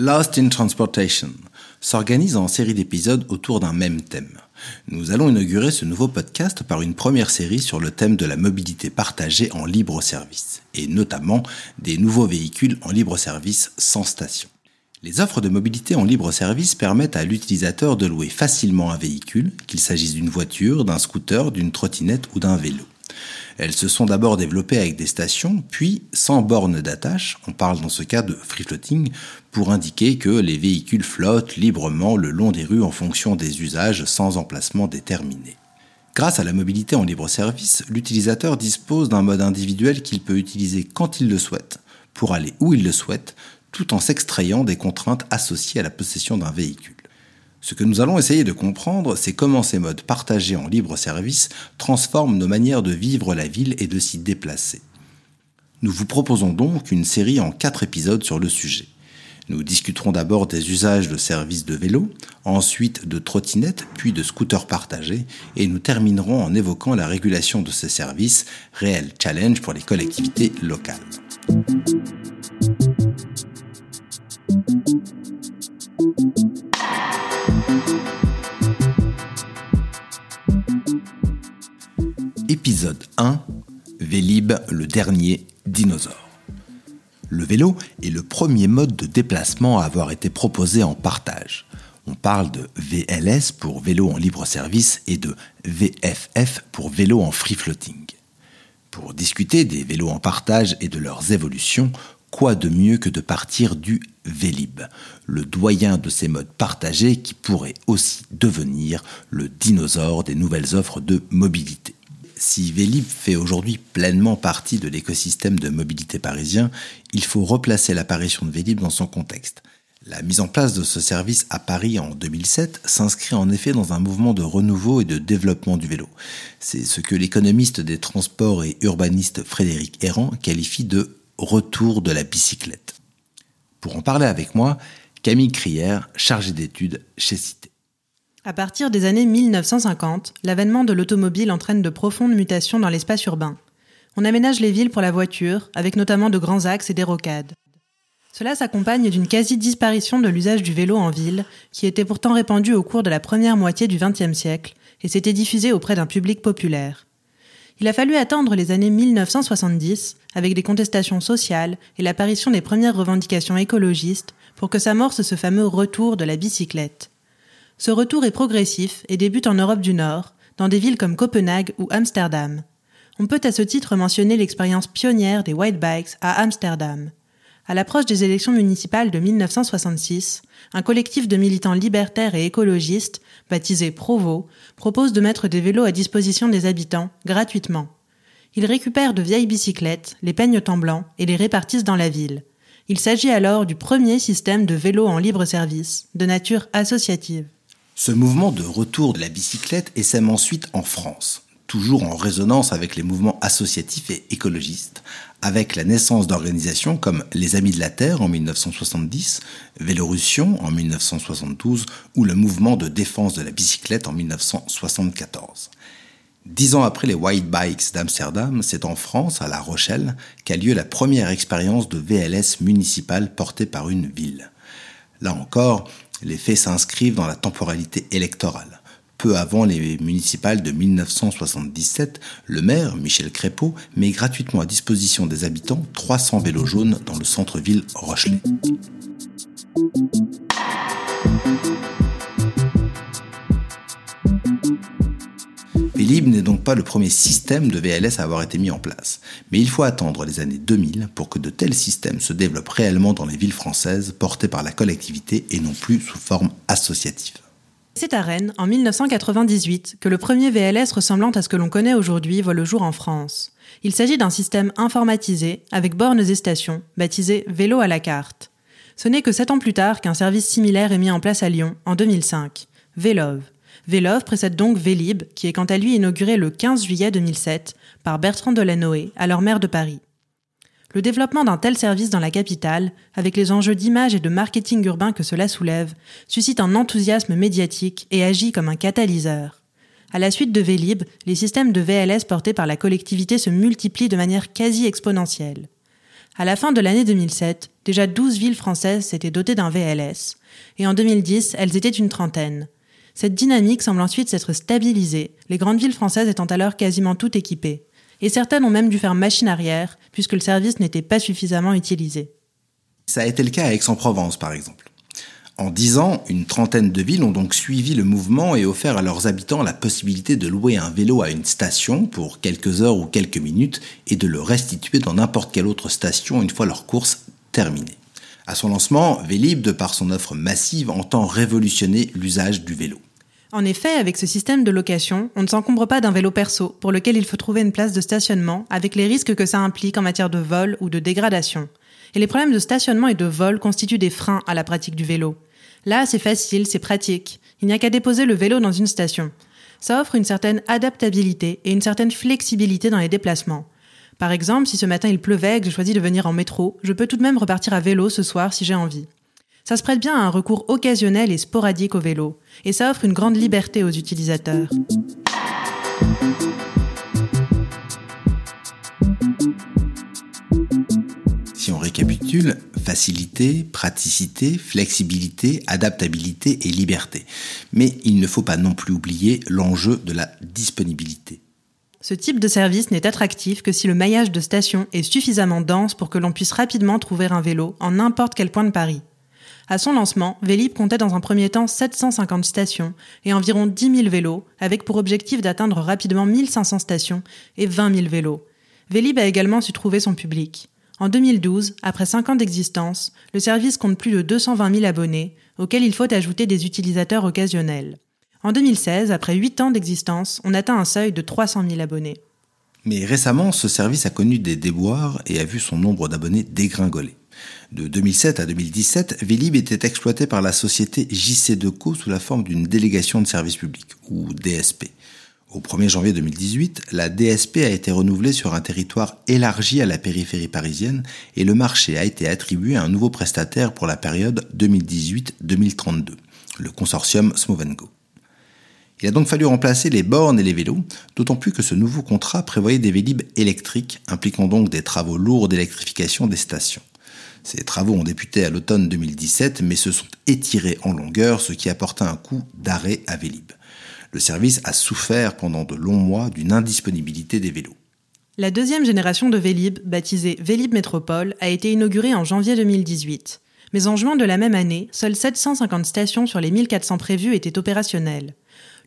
Lost in Transportation s'organise en série d'épisodes autour d'un même thème. Nous allons inaugurer ce nouveau podcast par une première série sur le thème de la mobilité partagée en libre service, et notamment des nouveaux véhicules en libre service sans station. Les offres de mobilité en libre service permettent à l'utilisateur de louer facilement un véhicule, qu'il s'agisse d'une voiture, d'un scooter, d'une trottinette ou d'un vélo. Elles se sont d'abord développées avec des stations, puis sans borne d'attache, on parle dans ce cas de free floating, pour indiquer que les véhicules flottent librement le long des rues en fonction des usages sans emplacement déterminé. Grâce à la mobilité en libre service, l'utilisateur dispose d'un mode individuel qu'il peut utiliser quand il le souhaite, pour aller où il le souhaite, tout en s'extrayant des contraintes associées à la possession d'un véhicule. Ce que nous allons essayer de comprendre, c'est comment ces modes partagés en libre service transforment nos manières de vivre la ville et de s'y déplacer. Nous vous proposons donc une série en quatre épisodes sur le sujet. Nous discuterons d'abord des usages de services de vélo, ensuite de trottinettes, puis de scooters partagés, et nous terminerons en évoquant la régulation de ces services, réel challenge pour les collectivités locales. Épisode 1 Vélib, le dernier dinosaure. Le vélo est le premier mode de déplacement à avoir été proposé en partage. On parle de VLS pour vélo en libre service et de VFF pour vélo en free floating. Pour discuter des vélos en partage et de leurs évolutions, quoi de mieux que de partir du Vélib, le doyen de ces modes partagés qui pourrait aussi devenir le dinosaure des nouvelles offres de mobilité. Si Vélib fait aujourd'hui pleinement partie de l'écosystème de mobilité parisien, il faut replacer l'apparition de Vélib dans son contexte. La mise en place de ce service à Paris en 2007 s'inscrit en effet dans un mouvement de renouveau et de développement du vélo. C'est ce que l'économiste des transports et urbaniste Frédéric Errand qualifie de retour de la bicyclette. Pour en parler avec moi, Camille Crière, chargée d'études chez Cité. À partir des années 1950, l'avènement de l'automobile entraîne de profondes mutations dans l'espace urbain. On aménage les villes pour la voiture, avec notamment de grands axes et des rocades. Cela s'accompagne d'une quasi-disparition de l'usage du vélo en ville, qui était pourtant répandu au cours de la première moitié du XXe siècle et s'était diffusé auprès d'un public populaire. Il a fallu attendre les années 1970, avec des contestations sociales et l'apparition des premières revendications écologistes, pour que s'amorce ce fameux retour de la bicyclette. Ce retour est progressif et débute en Europe du Nord, dans des villes comme Copenhague ou Amsterdam. On peut à ce titre mentionner l'expérience pionnière des white bikes à Amsterdam. À l'approche des élections municipales de 1966, un collectif de militants libertaires et écologistes, baptisé Provo, propose de mettre des vélos à disposition des habitants, gratuitement. Ils récupèrent de vieilles bicyclettes, les peignent en blanc et les répartissent dans la ville. Il s'agit alors du premier système de vélos en libre service, de nature associative. Ce mouvement de retour de la bicyclette essaime ensuite en France, toujours en résonance avec les mouvements associatifs et écologistes, avec la naissance d'organisations comme les Amis de la Terre en 1970, Vélorussion en 1972 ou le mouvement de défense de la bicyclette en 1974. Dix ans après les White Bikes d'Amsterdam, c'est en France, à La Rochelle, qu'a lieu la première expérience de VLS municipale portée par une ville. Là encore, les faits s'inscrivent dans la temporalité électorale. Peu avant les municipales de 1977, le maire, Michel Crépeau, met gratuitement à disposition des habitants 300 vélos jaunes dans le centre-ville Rochelais. Vélib n'est donc pas le premier système de VLS à avoir été mis en place, mais il faut attendre les années 2000 pour que de tels systèmes se développent réellement dans les villes françaises portées par la collectivité et non plus sous forme associative. C'est à Rennes, en 1998, que le premier VLS ressemblant à ce que l'on connaît aujourd'hui voit le jour en France. Il s'agit d'un système informatisé, avec bornes et stations, baptisé Vélo à la carte. Ce n'est que sept ans plus tard qu'un service similaire est mis en place à Lyon, en 2005, Vélove. Vélove précède donc Vélib, qui est quant à lui inauguré le 15 juillet 2007 par Bertrand Delanoë, alors maire de Paris. Le développement d'un tel service dans la capitale, avec les enjeux d'image et de marketing urbain que cela soulève, suscite un enthousiasme médiatique et agit comme un catalyseur. À la suite de Vélib, les systèmes de VLS portés par la collectivité se multiplient de manière quasi exponentielle. À la fin de l'année 2007, déjà 12 villes françaises s'étaient dotées d'un VLS, et en 2010, elles étaient une trentaine. Cette dynamique semble ensuite s'être stabilisée, les grandes villes françaises étant alors quasiment toutes équipées. Et certaines ont même dû faire machine arrière, puisque le service n'était pas suffisamment utilisé. Ça a été le cas à Aix-en-Provence, par exemple. En dix ans, une trentaine de villes ont donc suivi le mouvement et offert à leurs habitants la possibilité de louer un vélo à une station pour quelques heures ou quelques minutes et de le restituer dans n'importe quelle autre station une fois leur course terminée. À son lancement, Vélib, de par son offre massive, entend révolutionner l'usage du vélo. En effet, avec ce système de location, on ne s'encombre pas d'un vélo perso pour lequel il faut trouver une place de stationnement avec les risques que ça implique en matière de vol ou de dégradation. Et les problèmes de stationnement et de vol constituent des freins à la pratique du vélo. Là, c'est facile, c'est pratique. Il n'y a qu'à déposer le vélo dans une station. Ça offre une certaine adaptabilité et une certaine flexibilité dans les déplacements. Par exemple, si ce matin il pleuvait et que je choisis de venir en métro, je peux tout de même repartir à vélo ce soir si j'ai envie. Ça se prête bien à un recours occasionnel et sporadique au vélo, et ça offre une grande liberté aux utilisateurs. Si on récapitule, facilité, praticité, flexibilité, adaptabilité et liberté. Mais il ne faut pas non plus oublier l'enjeu de la disponibilité. Ce type de service n'est attractif que si le maillage de stations est suffisamment dense pour que l'on puisse rapidement trouver un vélo en n'importe quel point de Paris. À son lancement, Vélib comptait dans un premier temps 750 stations et environ 10 000 vélos, avec pour objectif d'atteindre rapidement 1500 stations et 20 000 vélos. Vélib a également su trouver son public. En 2012, après 5 ans d'existence, le service compte plus de 220 000 abonnés, auxquels il faut ajouter des utilisateurs occasionnels. En 2016, après 8 ans d'existence, on atteint un seuil de 300 000 abonnés. Mais récemment, ce service a connu des déboires et a vu son nombre d'abonnés dégringoler. De 2007 à 2017, Vélib était exploité par la société JC Deco sous la forme d'une délégation de service public, ou DSP. Au 1er janvier 2018, la DSP a été renouvelée sur un territoire élargi à la périphérie parisienne et le marché a été attribué à un nouveau prestataire pour la période 2018-2032, le consortium Smovengo. Il a donc fallu remplacer les bornes et les vélos, d'autant plus que ce nouveau contrat prévoyait des vélib électriques, impliquant donc des travaux lourds d'électrification des stations. Ces travaux ont débuté à l'automne 2017, mais se sont étirés en longueur, ce qui apporta un coup d'arrêt à Vélib. Le service a souffert pendant de longs mois d'une indisponibilité des vélos. La deuxième génération de Vélib, baptisée Vélib Métropole, a été inaugurée en janvier 2018. Mais en juin de la même année, seules 750 stations sur les 1400 prévues étaient opérationnelles.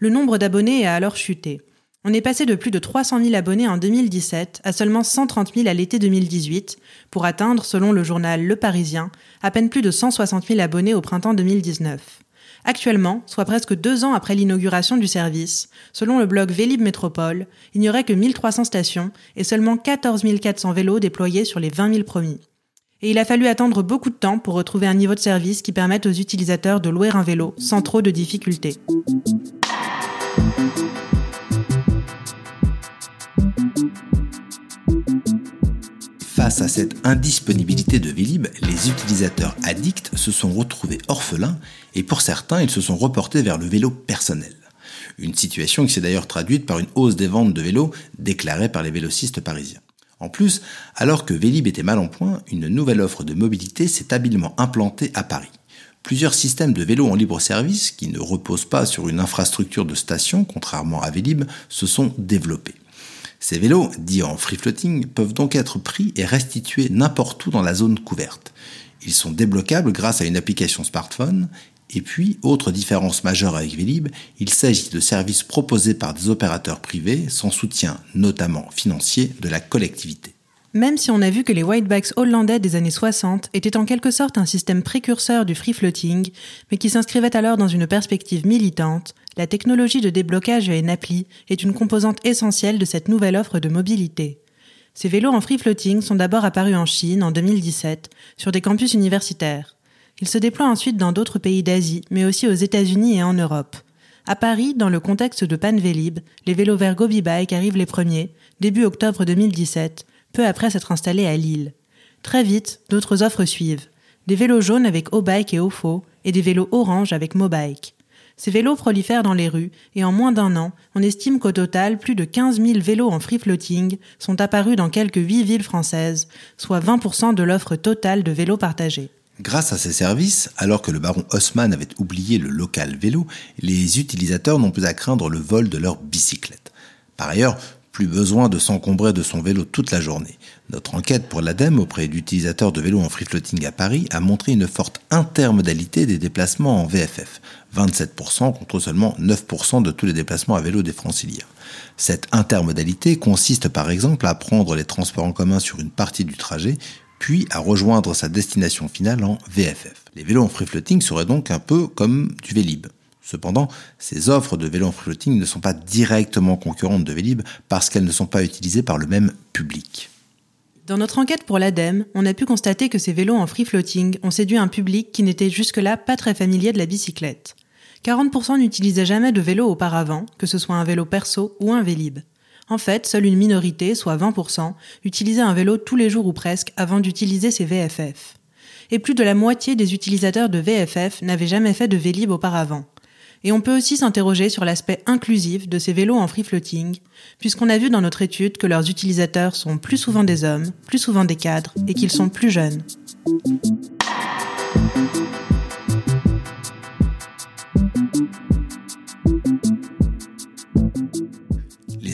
Le nombre d'abonnés a alors chuté. On est passé de plus de 300 000 abonnés en 2017 à seulement 130 000 à l'été 2018, pour atteindre, selon le journal Le Parisien, à peine plus de 160 000 abonnés au printemps 2019. Actuellement, soit presque deux ans après l'inauguration du service, selon le blog Vélib Métropole, il n'y aurait que 1300 stations et seulement 14 400 vélos déployés sur les 20 000 promis. Et il a fallu attendre beaucoup de temps pour retrouver un niveau de service qui permette aux utilisateurs de louer un vélo sans trop de difficultés. Face à cette indisponibilité de Vélib, les utilisateurs addicts se sont retrouvés orphelins et pour certains, ils se sont reportés vers le vélo personnel. Une situation qui s'est d'ailleurs traduite par une hausse des ventes de vélos déclarées par les vélocistes parisiens. En plus, alors que Vélib était mal en point, une nouvelle offre de mobilité s'est habilement implantée à Paris. Plusieurs systèmes de vélos en libre service, qui ne reposent pas sur une infrastructure de station, contrairement à Vélib, se sont développés. Ces vélos, dits en free floating, peuvent donc être pris et restitués n'importe où dans la zone couverte. Ils sont débloquables grâce à une application smartphone. Et puis, autre différence majeure avec Vélib, il s'agit de services proposés par des opérateurs privés sans soutien, notamment financier, de la collectivité. Même si on a vu que les whitebacks hollandais des années 60 étaient en quelque sorte un système précurseur du free floating, mais qui s'inscrivait alors dans une perspective militante, la technologie de déblocage à une appli est une composante essentielle de cette nouvelle offre de mobilité. Ces vélos en free floating sont d'abord apparus en Chine en 2017 sur des campus universitaires. Ils se déploient ensuite dans d'autres pays d'Asie, mais aussi aux États-Unis et en Europe. À Paris, dans le contexte de Panvélib, les vélos vers Bike arrivent les premiers, début octobre 2017, peu après s'être installé à Lille. Très vite, d'autres offres suivent. Des vélos jaunes avec O-Bike et Ofo, et des vélos orange avec Mobike. Ces vélos prolifèrent dans les rues, et en moins d'un an, on estime qu'au total, plus de 15 000 vélos en free floating sont apparus dans quelques 8 villes françaises, soit 20% de l'offre totale de vélos partagés. Grâce à ces services, alors que le baron Haussmann avait oublié le local vélo, les utilisateurs n'ont plus à craindre le vol de leur bicyclette. Par ailleurs, plus besoin de s'encombrer de son vélo toute la journée. Notre enquête pour l'ADEME auprès d'utilisateurs de vélos en free floating à Paris a montré une forte intermodalité des déplacements en VFF, 27% contre seulement 9% de tous les déplacements à vélo des franciliens. Cette intermodalité consiste par exemple à prendre les transports en commun sur une partie du trajet, puis à rejoindre sa destination finale en VFF. Les vélos en free floating seraient donc un peu comme du Vélib. Cependant, ces offres de vélos en floating ne sont pas directement concurrentes de Vélib parce qu'elles ne sont pas utilisées par le même public. Dans notre enquête pour l'ADEME, on a pu constater que ces vélos en free floating ont séduit un public qui n'était jusque-là pas très familier de la bicyclette. 40% n'utilisaient jamais de vélo auparavant, que ce soit un vélo perso ou un Vélib. En fait, seule une minorité, soit 20%, utilisait un vélo tous les jours ou presque avant d'utiliser ces VFF. Et plus de la moitié des utilisateurs de VFF n'avaient jamais fait de Vélib auparavant. Et on peut aussi s'interroger sur l'aspect inclusif de ces vélos en free floating, puisqu'on a vu dans notre étude que leurs utilisateurs sont plus souvent des hommes, plus souvent des cadres, et qu'ils sont plus jeunes.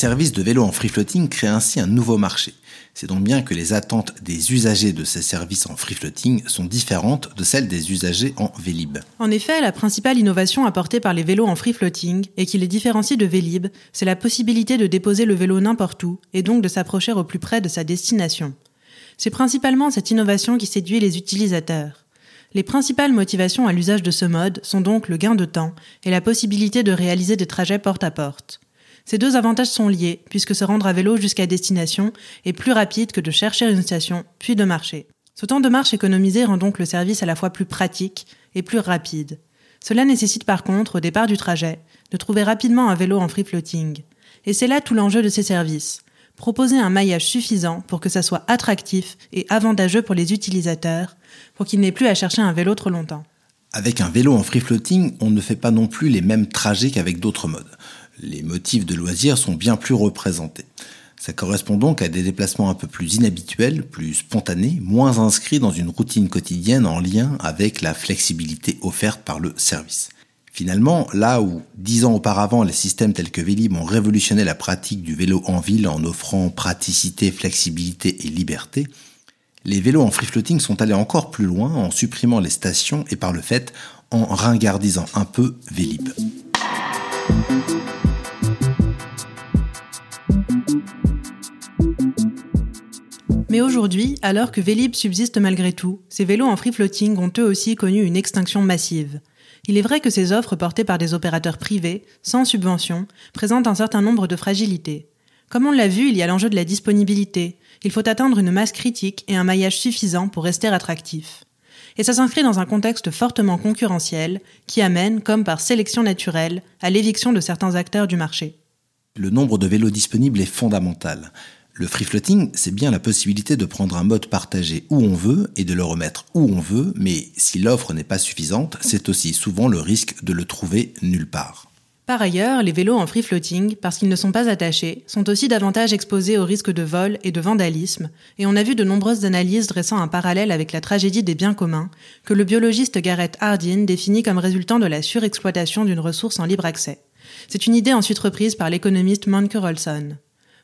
Services de vélo en free floating créent ainsi un nouveau marché. C'est donc bien que les attentes des usagers de ces services en free floating sont différentes de celles des usagers en Vélib. En effet, la principale innovation apportée par les vélos en free floating et qui les différencie de Vélib, c'est la possibilité de déposer le vélo n'importe où et donc de s'approcher au plus près de sa destination. C'est principalement cette innovation qui séduit les utilisateurs. Les principales motivations à l'usage de ce mode sont donc le gain de temps et la possibilité de réaliser des trajets porte à porte. Ces deux avantages sont liés, puisque se rendre à vélo jusqu'à destination est plus rapide que de chercher une station, puis de marcher. Ce temps de marche économisé rend donc le service à la fois plus pratique et plus rapide. Cela nécessite par contre, au départ du trajet, de trouver rapidement un vélo en free floating. Et c'est là tout l'enjeu de ces services. Proposer un maillage suffisant pour que ça soit attractif et avantageux pour les utilisateurs, pour qu'ils n'aient plus à chercher un vélo trop longtemps. Avec un vélo en free floating, on ne fait pas non plus les mêmes trajets qu'avec d'autres modes les motifs de loisirs sont bien plus représentés. Ça correspond donc à des déplacements un peu plus inhabituels, plus spontanés, moins inscrits dans une routine quotidienne en lien avec la flexibilité offerte par le service. Finalement, là où dix ans auparavant les systèmes tels que Vélib ont révolutionné la pratique du vélo en ville en offrant praticité, flexibilité et liberté, les vélos en free floating sont allés encore plus loin en supprimant les stations et par le fait en ringardisant un peu Vélib. Mais aujourd'hui, alors que Vélib subsiste malgré tout, ces vélos en free floating ont eux aussi connu une extinction massive. Il est vrai que ces offres portées par des opérateurs privés, sans subvention, présentent un certain nombre de fragilités. Comme on l'a vu, il y a l'enjeu de la disponibilité. Il faut atteindre une masse critique et un maillage suffisant pour rester attractif. Et ça s'inscrit dans un contexte fortement concurrentiel qui amène, comme par sélection naturelle, à l'éviction de certains acteurs du marché. Le nombre de vélos disponibles est fondamental. Le free floating, c'est bien la possibilité de prendre un mode partagé où on veut et de le remettre où on veut, mais si l'offre n'est pas suffisante, c'est aussi souvent le risque de le trouver nulle part. Par ailleurs, les vélos en free floating, parce qu'ils ne sont pas attachés, sont aussi davantage exposés au risque de vol et de vandalisme, et on a vu de nombreuses analyses dressant un parallèle avec la tragédie des biens communs, que le biologiste Garrett Hardin définit comme résultant de la surexploitation d'une ressource en libre accès. C'est une idée ensuite reprise par l'économiste Manke Rolson.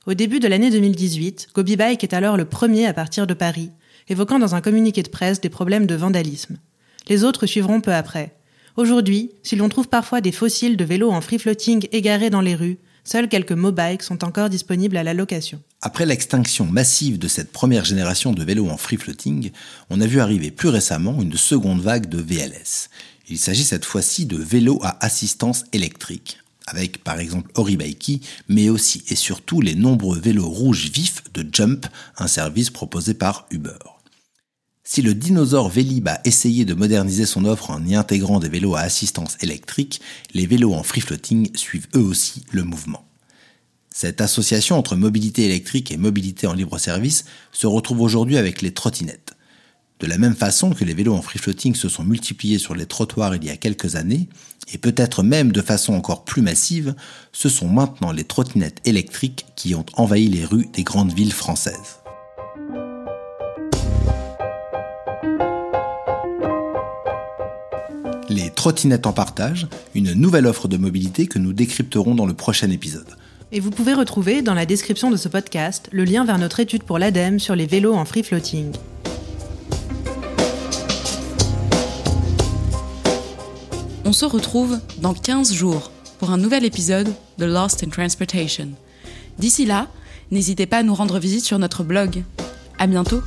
Au début de l'année 2018, Gobi Bike est alors le premier à partir de Paris, évoquant dans un communiqué de presse des problèmes de vandalisme. Les autres suivront peu après. Aujourd'hui, si l'on trouve parfois des fossiles de vélos en free floating égarés dans les rues, seuls quelques mobikes sont encore disponibles à la location. Après l'extinction massive de cette première génération de vélos en free floating, on a vu arriver plus récemment une seconde vague de VLS. Il s'agit cette fois-ci de vélos à assistance électrique, avec par exemple Oribaiki, mais aussi et surtout les nombreux vélos rouges vifs de Jump, un service proposé par Uber. Si le dinosaure Vélib a essayé de moderniser son offre en y intégrant des vélos à assistance électrique, les vélos en free floating suivent eux aussi le mouvement. Cette association entre mobilité électrique et mobilité en libre service se retrouve aujourd'hui avec les trottinettes. De la même façon que les vélos en free floating se sont multipliés sur les trottoirs il y a quelques années, et peut-être même de façon encore plus massive, ce sont maintenant les trottinettes électriques qui ont envahi les rues des grandes villes françaises. Les trottinettes en partage, une nouvelle offre de mobilité que nous décrypterons dans le prochain épisode. Et vous pouvez retrouver dans la description de ce podcast le lien vers notre étude pour l'ADEME sur les vélos en free floating. On se retrouve dans 15 jours pour un nouvel épisode de Lost in Transportation. D'ici là, n'hésitez pas à nous rendre visite sur notre blog. À bientôt!